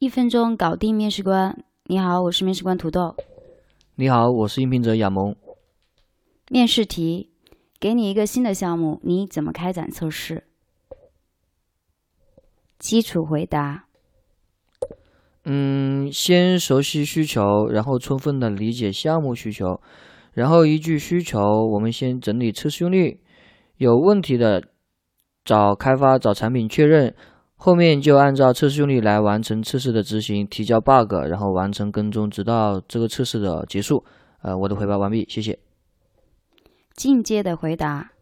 一分钟搞定面试官。你好，我是面试官土豆。你好，我是应聘者亚萌。面试题：给你一个新的项目，你怎么开展测试？基础回答：嗯，先熟悉需求，然后充分的理解项目需求，然后依据需求，我们先整理测试用例，有问题的找开发、找产品确认。后面就按照测试用例来完成测试的执行，提交 bug，然后完成跟踪，直到这个测试的结束。呃，我的回报完毕，谢谢。进阶的回答。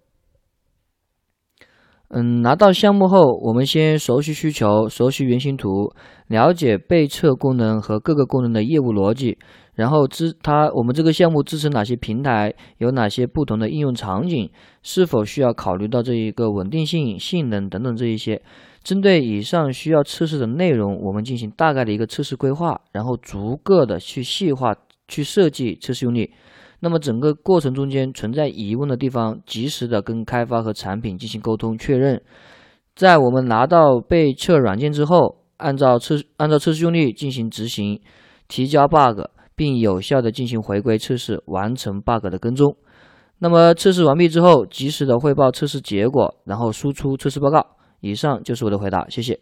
嗯，拿到项目后，我们先熟悉需求，熟悉原型图，了解被测功能和各个功能的业务逻辑，然后支它我们这个项目支持哪些平台，有哪些不同的应用场景，是否需要考虑到这一个稳定性、性能等等这一些。针对以上需要测试的内容，我们进行大概的一个测试规划，然后逐个的去细化、去设计测试用例。那么整个过程中间存在疑问的地方，及时的跟开发和产品进行沟通确认。在我们拿到被测软件之后，按照测按照测试用例进行执行，提交 bug，并有效的进行回归测试，完成 bug 的跟踪。那么测试完毕之后，及时的汇报测试结果，然后输出测试报告。以上就是我的回答，谢谢。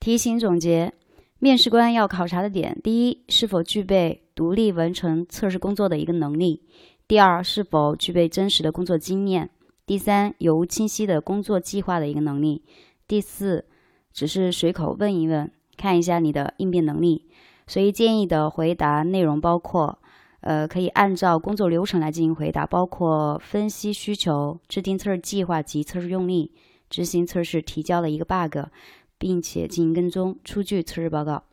题型总结：面试官要考察的点，第一，是否具备独立完成测试工作的一个能力；第二，是否具备真实的工作经验；第三，有无清晰的工作计划的一个能力；第四，只是随口问一问，看一下你的应变能力。所以建议的回答内容包括：呃，可以按照工作流程来进行回答，包括分析需求、制定测试计划及测试用例。执行测试，提交的一个 bug，并且进行跟踪，出具测试报告。